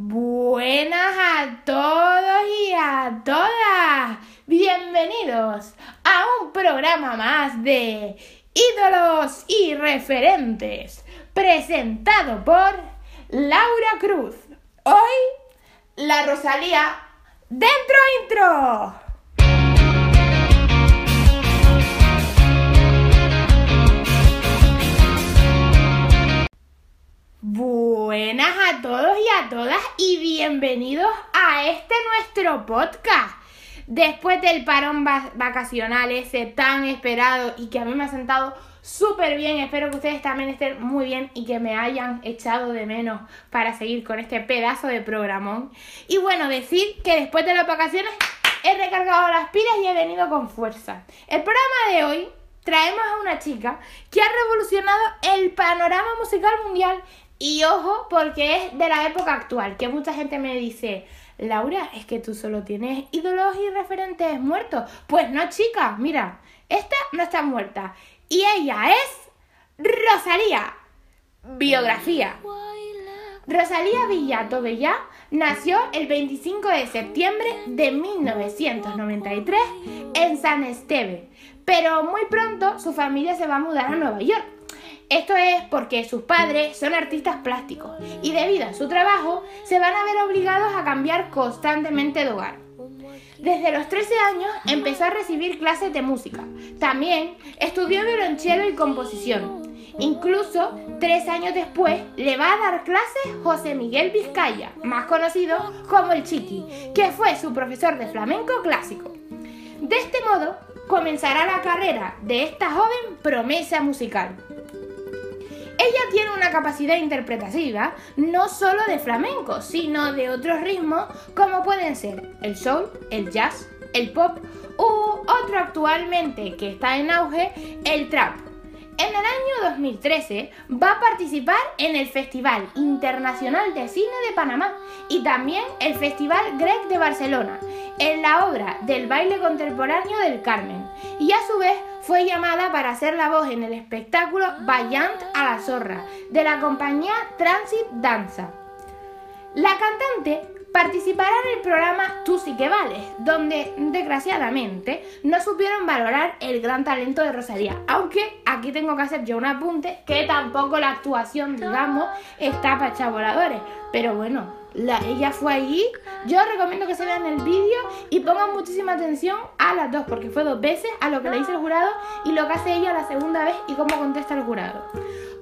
Buenas a todos y a todas. Bienvenidos a un programa más de ídolos y referentes, presentado por Laura Cruz. Hoy, la Rosalía dentro intro. Buenas a todos y a todas y bienvenidos a este nuestro podcast. Después del parón vacacional ese tan esperado y que a mí me ha sentado súper bien, espero que ustedes también estén muy bien y que me hayan echado de menos para seguir con este pedazo de programón. Y bueno, decir que después de las vacaciones he recargado las pilas y he venido con fuerza. El programa de hoy traemos a una chica que ha revolucionado el panorama musical mundial y ojo, porque es de la época actual, que mucha gente me dice, Laura, es que tú solo tienes ídolos y referentes muertos. Pues no, chica, mira, esta no está muerta. Y ella es Rosalía. Biografía. Rosalía Villato Bellá nació el 25 de septiembre de 1993 en San Esteve, pero muy pronto su familia se va a mudar a Nueva York esto es porque sus padres son artistas plásticos y debido a su trabajo se van a ver obligados a cambiar constantemente de hogar. Desde los 13 años empezó a recibir clases de música. También estudió violonchelo y composición. Incluso tres años después le va a dar clases José Miguel Vizcaya, más conocido como el Chiqui, que fue su profesor de flamenco clásico. De este modo comenzará la carrera de esta joven promesa musical. Ella tiene una capacidad interpretativa no solo de flamenco, sino de otros ritmos como pueden ser el soul, el jazz, el pop u otro actualmente que está en auge, el trap. En el año 2013 va a participar en el Festival Internacional de Cine de Panamá y también el Festival Grec de Barcelona, en la obra del baile contemporáneo del Carmen, y a su vez fue llamada para hacer la voz en el espectáculo Valiant a la Zorra de la compañía Transit Danza. La cantante participará en el programa Tú sí que vales, donde desgraciadamente no supieron valorar el gran talento de Rosalía, aunque aquí tengo que hacer yo un apunte que tampoco la actuación, digamos, está para chaboladores, pero bueno, ella fue allí. Yo recomiendo que se vean el vídeo y pongan muchísima atención a las dos, porque fue dos veces a lo que le dice el jurado y lo que hace ella la segunda vez y cómo contesta el jurado.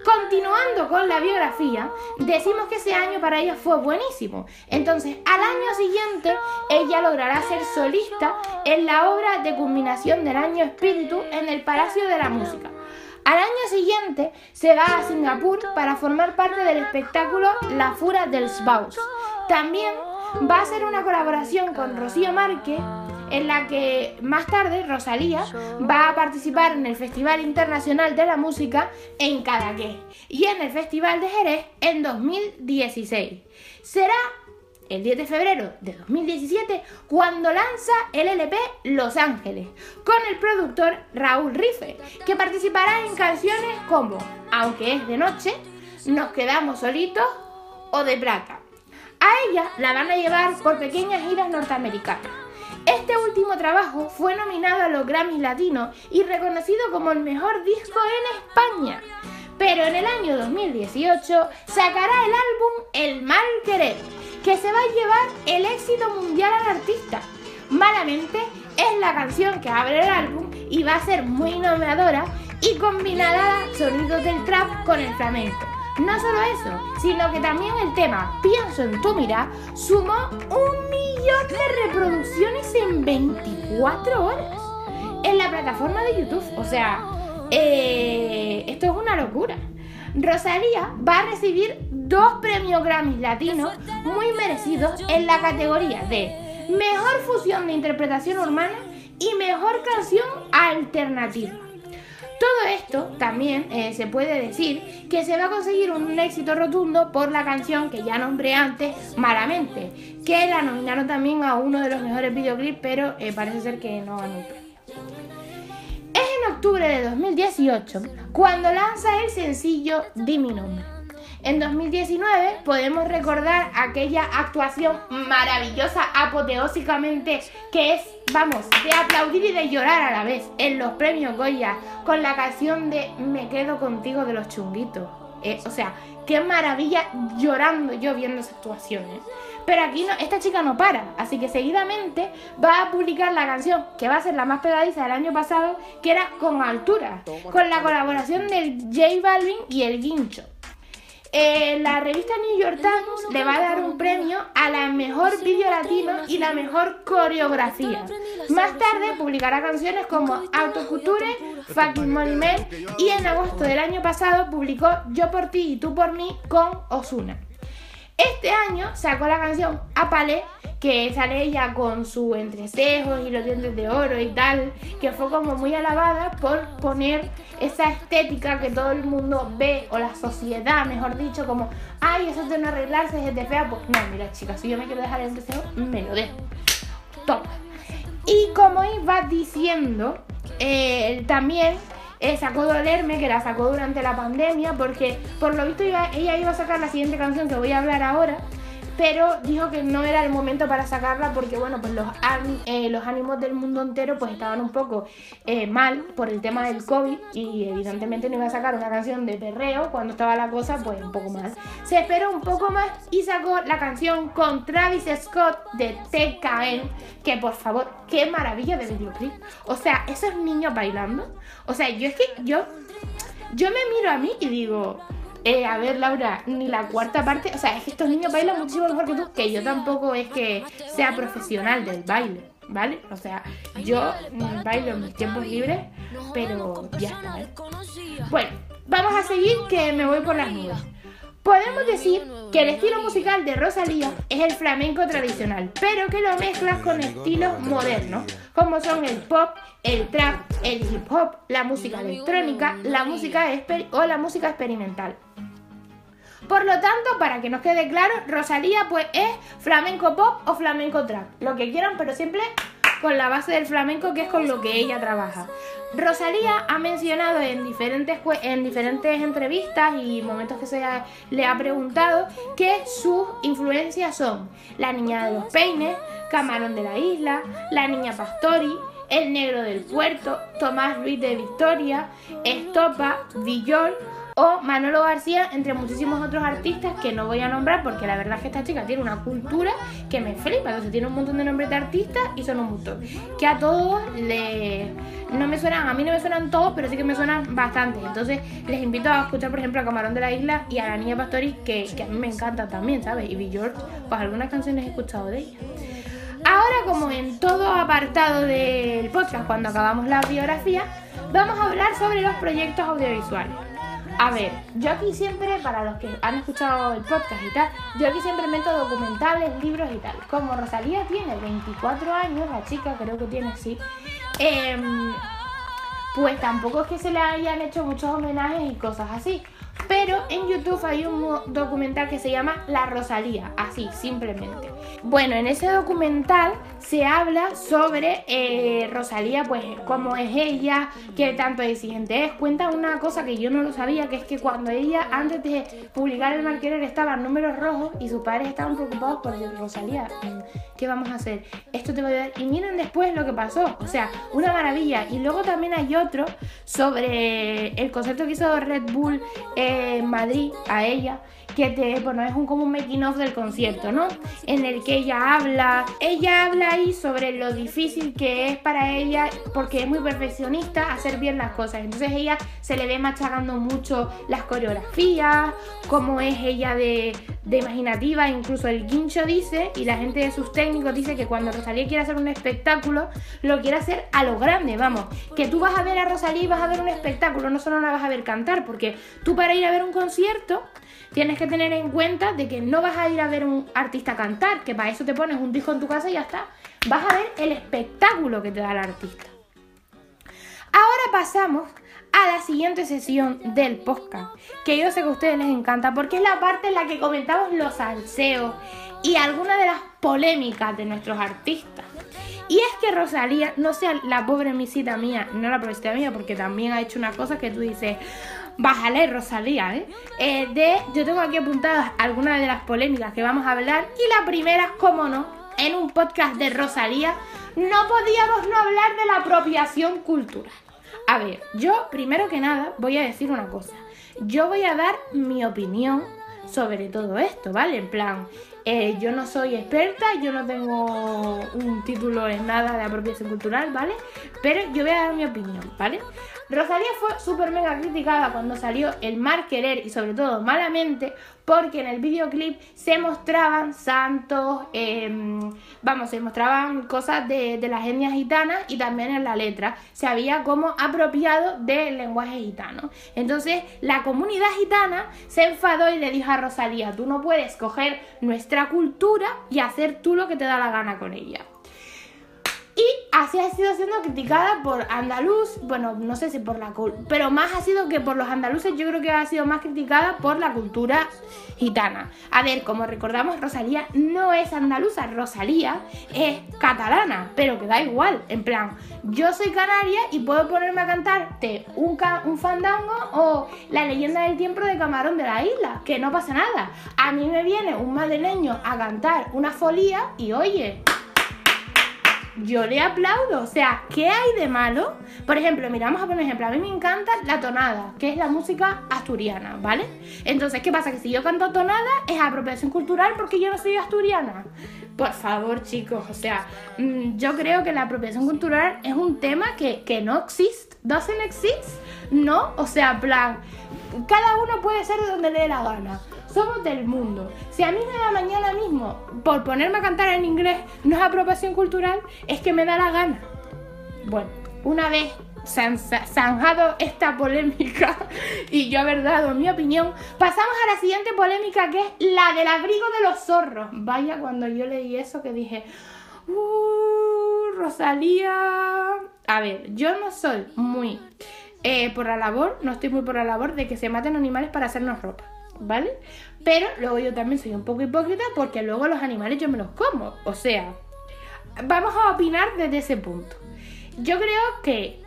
Continuando con la biografía, decimos que ese año para ella fue buenísimo. Entonces, al año siguiente, ella logrará ser solista en la obra de culminación del año Espíritu en el Palacio de la Música. Al año siguiente se va a Singapur para formar parte del espectáculo La Fura del Sbaus. También va a hacer una colaboración con Rocío Márquez en la que más tarde Rosalía va a participar en el Festival Internacional de la Música en Cadaqués y en el Festival de Jerez en 2016. Será el 10 de febrero de 2017 cuando lanza el LP Los Ángeles con el productor Raúl Rife, que participará en canciones como Aunque es de noche, Nos quedamos solitos o De plata. A ella la van a llevar por pequeñas giras norteamericanas. Este último trabajo fue nominado a los Grammys Latinos y reconocido como el mejor disco en España. Pero en el año 2018 sacará el álbum El Mal Querer, que se va a llevar el éxito mundial al artista. Malamente es la canción que abre el álbum y va a ser muy innovadora y combinará sonidos del trap con el flamenco. No solo eso, sino que también el tema Pienso en tu mira sumó un millón de reproducciones en 24 horas en la plataforma de YouTube. O sea, eh, esto es una locura. Rosalía va a recibir dos premios Grammy latinos muy merecidos en la categoría de Mejor Fusión de Interpretación Urbana y Mejor Canción Alternativa. Todo esto también eh, se puede decir que se va a conseguir un éxito rotundo por la canción que ya nombré antes, Malamente, que la nominaron también a uno de los mejores videoclips, pero eh, parece ser que no ganó octubre de 2018 cuando lanza el sencillo Di mi nombre. En 2019 podemos recordar aquella actuación maravillosa, apoteósicamente, que es, vamos, de aplaudir y de llorar a la vez en los premios Goya con la canción de Me quedo contigo de los chunguitos. Eh, o sea, qué maravilla llorando yo viendo esa actuación. ¿eh? Pero aquí no, esta chica no para, así que seguidamente va a publicar la canción que va a ser la más pegadiza del año pasado, que era Con Altura, con la colaboración del J Balvin y el Guincho. Eh, la revista New York Times le va a dar un premio a la mejor vídeo latino y la mejor coreografía. Más tarde publicará canciones como Autoculture, Fucking Money Man y en agosto del año pasado publicó Yo por ti y tú por mí con Osuna. Este año sacó la canción Apale, que sale ella con su entrecejos y los dientes de oro y tal, que fue como muy alabada por poner esa estética que todo el mundo ve, o la sociedad, mejor dicho, como, ay, eso de no arreglarse es de fea. Pues no, mira, chicas, si yo me quiero dejar el entrecejo, me lo dejo. Toma. Y como iba diciendo, eh, también eh, sacó Dolerme, que la sacó durante la pandemia, porque por lo visto ella iba a sacar la siguiente canción que voy a hablar ahora, pero dijo que no era el momento para sacarla porque bueno pues los, eh, ánimos del mundo entero pues estaban un poco eh, mal por el tema del COVID y evidentemente no iba a sacar una canción de perreo cuando estaba la cosa pues un poco mal. Se esperó un poco más y sacó la canción con Travis Scott de TKN que por favor qué maravilla de videoclip. O sea esos niños bailando. O sea yo es que yo yo me miro a mí y digo eh, a ver, Laura, ni la cuarta parte. O sea, es que estos niños bailan muchísimo mejor que tú, que yo tampoco es que sea profesional del baile, ¿vale? O sea, yo bailo en mis tiempos libres, pero ya está, ¿eh? Bueno, vamos a seguir que me voy por las nubes. Podemos decir que el estilo musical de Rosalía es el flamenco tradicional, pero que lo mezclas con estilos modernos, como son el pop, el trap, el hip hop, la música electrónica, la música o la música experimental. Por lo tanto, para que nos quede claro, Rosalía pues es flamenco pop o flamenco trap. Lo que quieran, pero siempre con la base del flamenco que es con lo que ella trabaja. Rosalía ha mencionado en diferentes, en diferentes entrevistas y momentos que se le ha preguntado que sus influencias son La Niña de los Peines, Camarón de la Isla, La Niña Pastori, El Negro del Puerto, Tomás Luis de Victoria, Estopa, Villol o Manolo García, entre muchísimos otros artistas que no voy a nombrar porque la verdad es que esta chica tiene una cultura que me flipa, entonces tiene un montón de nombres de artistas y son un montón. Que a todos le... no me suenan, a mí no me suenan todos, pero sí que me suenan bastantes. Entonces les invito a escuchar, por ejemplo, a Camarón de la Isla y a la Niña que, que a mí me encanta también, ¿sabes? Y B. George, pues algunas canciones he escuchado de ella. Ahora, como en todo apartado del podcast, cuando acabamos la biografía, vamos a hablar sobre los proyectos audiovisuales. A ver, yo aquí siempre, para los que han escuchado el podcast y tal, yo aquí siempre meto documentales, libros y tal. Como Rosalía tiene 24 años, la chica creo que tiene, sí, em, pues tampoco es que se le hayan hecho muchos homenajes y cosas así. Pero en YouTube hay un documental que se llama La Rosalía, así, simplemente. Bueno, en ese documental se habla sobre eh, Rosalía, pues cómo es ella, qué tanto exigente es. Cuenta una cosa que yo no lo sabía, que es que cuando ella, antes de publicar el marquero, estaba en números rojos y sus padres estaban preocupados por Rosalía. ¿Qué vamos a hacer? Esto te va a ayudar. Y miren después lo que pasó. O sea, una maravilla. Y luego también hay otro sobre el concierto que hizo Red Bull en Madrid a ella que te, bueno, es un como un making of del concierto, ¿no? En el que ella habla, ella habla ahí sobre lo difícil que es para ella, porque es muy perfeccionista, hacer bien las cosas. Entonces ella se le ve machacando mucho las coreografías, cómo es ella de, de imaginativa, incluso el guincho dice, y la gente de sus técnicos dice que cuando Rosalía quiere hacer un espectáculo, lo quiere hacer a lo grande, vamos, que tú vas a ver a Rosalía y vas a ver un espectáculo, no solo la vas a ver cantar, porque tú para ir a ver un concierto tienes que tener en cuenta de que no vas a ir a ver un artista cantar, que para eso te pones un disco en tu casa y ya está. Vas a ver el espectáculo que te da el artista. Ahora pasamos a la siguiente sesión del podcast, que yo sé que a ustedes les encanta porque es la parte en la que comentamos los salseos y algunas de las polémicas de nuestros artistas. Y es que Rosalía, no sea la pobre misita mía, no la pobrecita mía, porque también ha hecho una cosa que tú dices, Bájale, Rosalía, ¿eh? ¿eh? De, yo tengo aquí apuntadas algunas de las polémicas que vamos a hablar. Y la primera, como no, en un podcast de Rosalía, no podíamos no hablar de la apropiación cultural. A ver, yo primero que nada voy a decir una cosa. Yo voy a dar mi opinión sobre todo esto, ¿vale? En plan, eh, yo no soy experta, yo no tengo un título en nada de apropiación cultural, ¿vale? Pero yo voy a dar mi opinión, ¿vale? Rosalía fue súper mega criticada cuando salió El Mar Querer y sobre todo Malamente porque en el videoclip se mostraban santos, em, vamos, se mostraban cosas de, de, las etnias gitanas y también en la letra se había como apropiado del lenguaje gitano. Entonces la comunidad gitana se enfadó y le dijo a Rosalía, tú no puedes coger nuestra cultura y hacer tú lo que te da la gana con ella. Y así ha sido siendo criticada por andaluz, bueno, no sé si por la pero más ha sido que por los andaluces, yo creo que ha sido más criticada por la cultura gitana. A ver, como recordamos, Rosalía no es andaluza, Rosalía es catalana, pero que da igual, en plan, yo soy canaria y puedo ponerme a cantarte un, un fandango o la leyenda del tiempo de Camarón de la isla, que no pasa nada. A mí me viene un madrileño a cantar una folía y oye, yo le aplaudo. O sea, ¿qué hay de malo? Por ejemplo, miramos a poner un ejemplo. A mí me encanta la tonada, que es la música asturiana, ¿vale? Entonces, ¿qué pasa? Que si yo canto tonada es apropiación cultural porque yo no soy asturiana. Por favor, chicos, o sea, mm, yo creo que la apropiación cultural es un tema que, que no existe. ¿Doesn't exist? No, o sea, plan, cada uno puede ser de donde le dé la gana somos del mundo. Si a mí me da mañana mismo por ponerme a cantar en inglés no es apropiación cultural, es que me da la gana. Bueno, una vez zanjado esta polémica y yo haber dado mi opinión, pasamos a la siguiente polémica que es la del abrigo de los zorros. Vaya, cuando yo leí eso que dije, uh, Rosalía. A ver, yo no soy muy eh, por la labor, no estoy muy por la labor de que se maten animales para hacernos ropa. ¿Vale? Pero luego yo también soy un poco hipócrita porque luego los animales yo me los como. O sea, vamos a opinar desde ese punto. Yo creo que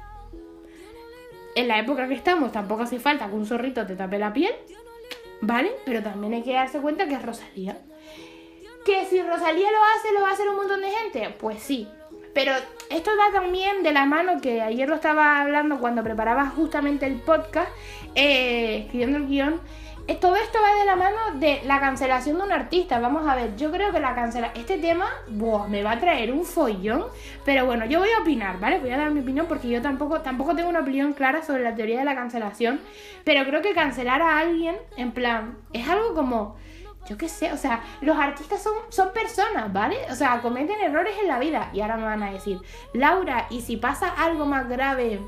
en la época que estamos tampoco hace falta que un zorrito te tape la piel, ¿vale? Pero también hay que darse cuenta que es Rosalía. Que si Rosalía lo hace, lo va a hacer un montón de gente, pues sí. Pero esto da también de la mano que ayer lo estaba hablando cuando preparaba justamente el podcast, eh, escribiendo el guion todo esto va de la mano de la cancelación de un artista. Vamos a ver, yo creo que la cancela. Este tema, buah, me va a traer un follón. Pero bueno, yo voy a opinar, ¿vale? Voy a dar mi opinión porque yo tampoco, tampoco tengo una opinión clara sobre la teoría de la cancelación. Pero creo que cancelar a alguien, en plan, es algo como. Yo qué sé, o sea, los artistas son, son personas, ¿vale? O sea, cometen errores en la vida. Y ahora me van a decir, Laura, ¿y si pasa algo más grave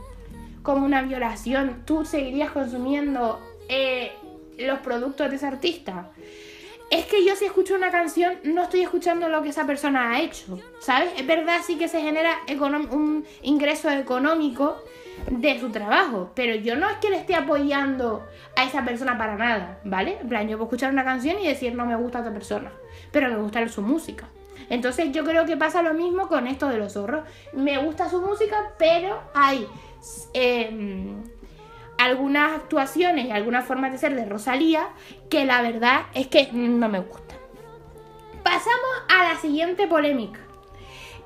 como una violación, tú seguirías consumiendo eh, los productos de ese artista. Es que yo si escucho una canción no estoy escuchando lo que esa persona ha hecho, ¿sabes? Es verdad sí que se genera un ingreso económico de su trabajo, pero yo no es que le esté apoyando a esa persona para nada, ¿vale? En plan, yo puedo escuchar una canción y decir no me gusta a otra persona, pero me gusta su música. Entonces yo creo que pasa lo mismo con esto de los zorros. Me gusta su música, pero hay... Eh, algunas actuaciones y algunas formas de ser de Rosalía que la verdad es que no me gustan. Pasamos a la siguiente polémica.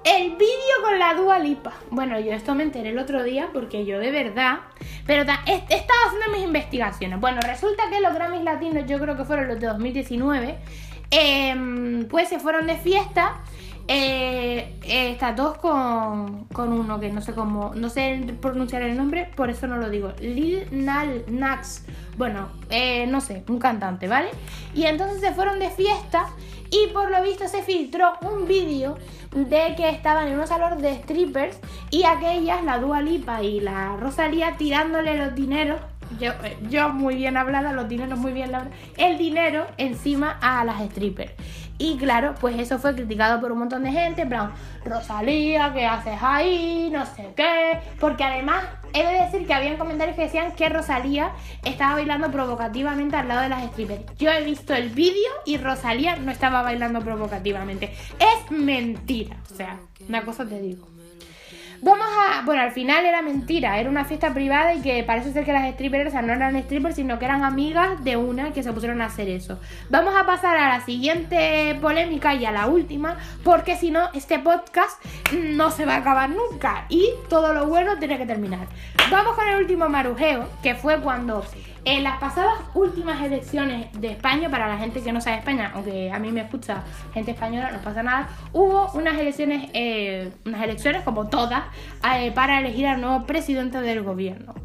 El vídeo con la Dua Lipa. Bueno, yo esto me enteré el otro día porque yo de verdad. Pero he, estado haciendo mis investigaciones. Bueno, resulta que los Grammys latinos, yo creo que fueron los de 2019, em, pues se fueron de fiesta eh, eh, está dos con, con, uno que no sé cómo, no sé pronunciar el nombre, por eso no lo digo. Lil Nal Nax, bueno, eh, no sé, un cantante, ¿vale? Y entonces se fueron de fiesta y por lo visto se filtró un vídeo de que estaban en un salón de strippers y aquellas, la Dua Lipa y la Rosalía, tirándole los dineros yo, yo muy bien hablada, los dineros muy bien hablados, el dinero encima a las strippers. Y claro, pues eso fue criticado por un montón de gente, en plan, Rosalía, ¿qué haces ahí? No sé qué. Porque además, he de decir que habían comentarios que decían que Rosalía estaba bailando provocativamente al lado de las strippers. Yo he visto el vídeo y Rosalía no estaba bailando provocativamente. Es mentira. O sea, una cosa te digo. Vamos a. Bueno, al final era mentira, era una fiesta privada y que parece ser que las strippers, o sea, no eran strippers, sino que eran amigas de una que se pusieron a hacer eso. Vamos a pasar a la siguiente polémica y a la última, porque si no, este podcast no se va a acabar nunca y todo lo bueno tiene que terminar. Vamos con el último marujeo, que fue cuando en las pasadas últimas elecciones de España, para la gente que no sabe España, aunque a mí me escucha gente española, no pasa nada, hubo unas elecciones, eh, unas elecciones como todas, eh, para elegir al nuevo presidente del gobierno.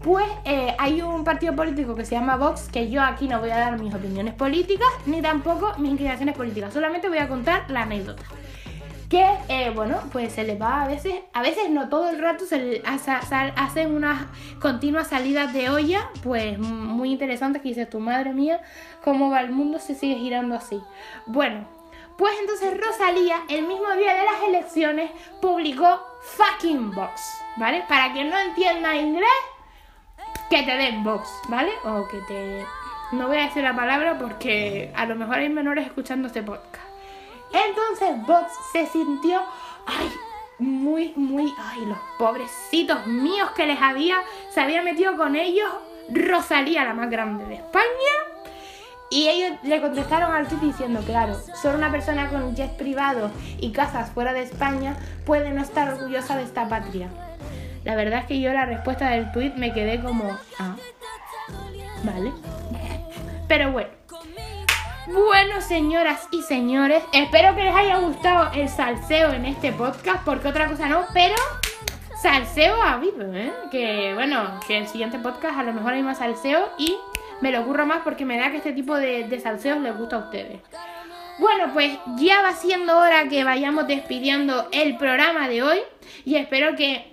Pues eh, hay un partido político que se llama Vox, que yo aquí no voy a dar mis opiniones políticas, ni tampoco mis inclinaciones políticas, solamente voy a contar la anécdota que eh, bueno pues se les va a veces a veces no todo el rato se hacen unas continuas salidas de olla pues muy interesantes que dices tu madre mía cómo va el mundo se sigue girando así bueno pues entonces Rosalía el mismo día de las elecciones publicó fucking box vale para quien no entienda inglés que te den box vale o que te no voy a decir la palabra porque a lo mejor hay menores escuchando este podcast entonces Vox se sintió, ay, muy, muy, ay, los pobrecitos míos que les había, se había metido con ellos Rosalía, la más grande de España. Y ellos le contestaron al tweet diciendo, claro, solo una persona con jet privado y casas fuera de España puede no estar orgullosa de esta patria. La verdad es que yo la respuesta del tweet me quedé como, ah, vale. Pero bueno, bueno, señoras y señores, espero que les haya gustado el salseo en este podcast, porque otra cosa no, pero salseo ha habido, ¿eh? Que bueno, que el siguiente podcast a lo mejor hay más salseo y me lo ocurro más porque me da que este tipo de, de salseos les gusta a ustedes. Bueno, pues ya va siendo hora que vayamos despidiendo el programa de hoy y espero que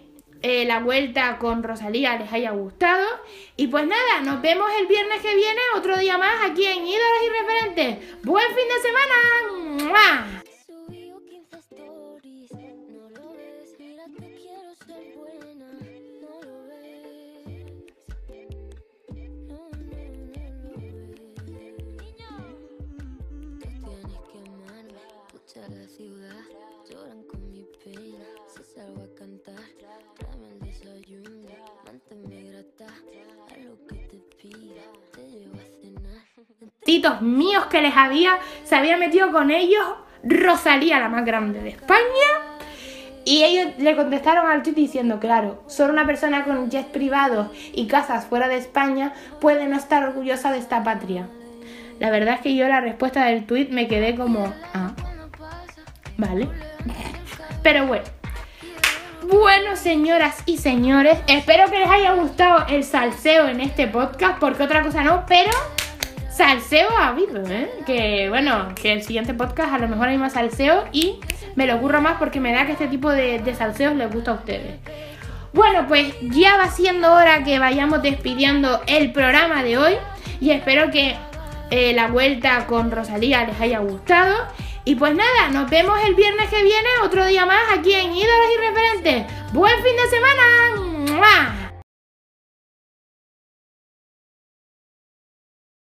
eh, la vuelta con Rosalía les haya gustado. Y pues nada, nos vemos el viernes que viene, otro día más aquí en Ídolos y Referentes. ¡Buen fin de semana! Titos míos que les había, se había metido con ellos Rosalía, la más grande de España. Y ellos le contestaron al tweet diciendo, claro, solo una persona con jet privado y casas fuera de España puede no estar orgullosa de esta patria. La verdad es que yo la respuesta del tweet me quedé como, ah, vale. Pero bueno. Bueno, señoras y señores, espero que les haya gustado el salseo en este podcast, porque otra cosa no, pero salseo ha habido, ¿eh? Que bueno, que el siguiente podcast a lo mejor hay más salseo y me lo ocurro más porque me da que este tipo de, salseos les gusta a ustedes. Bueno, pues ya va siendo hora que vayamos despidiendo el programa de hoy y espero que eh, la vuelta con Rosalía les haya gustado. Y pues nada, nos vemos el viernes que viene, otro día más aquí en Ídolos y Referentes. ¡Buen fin de semana!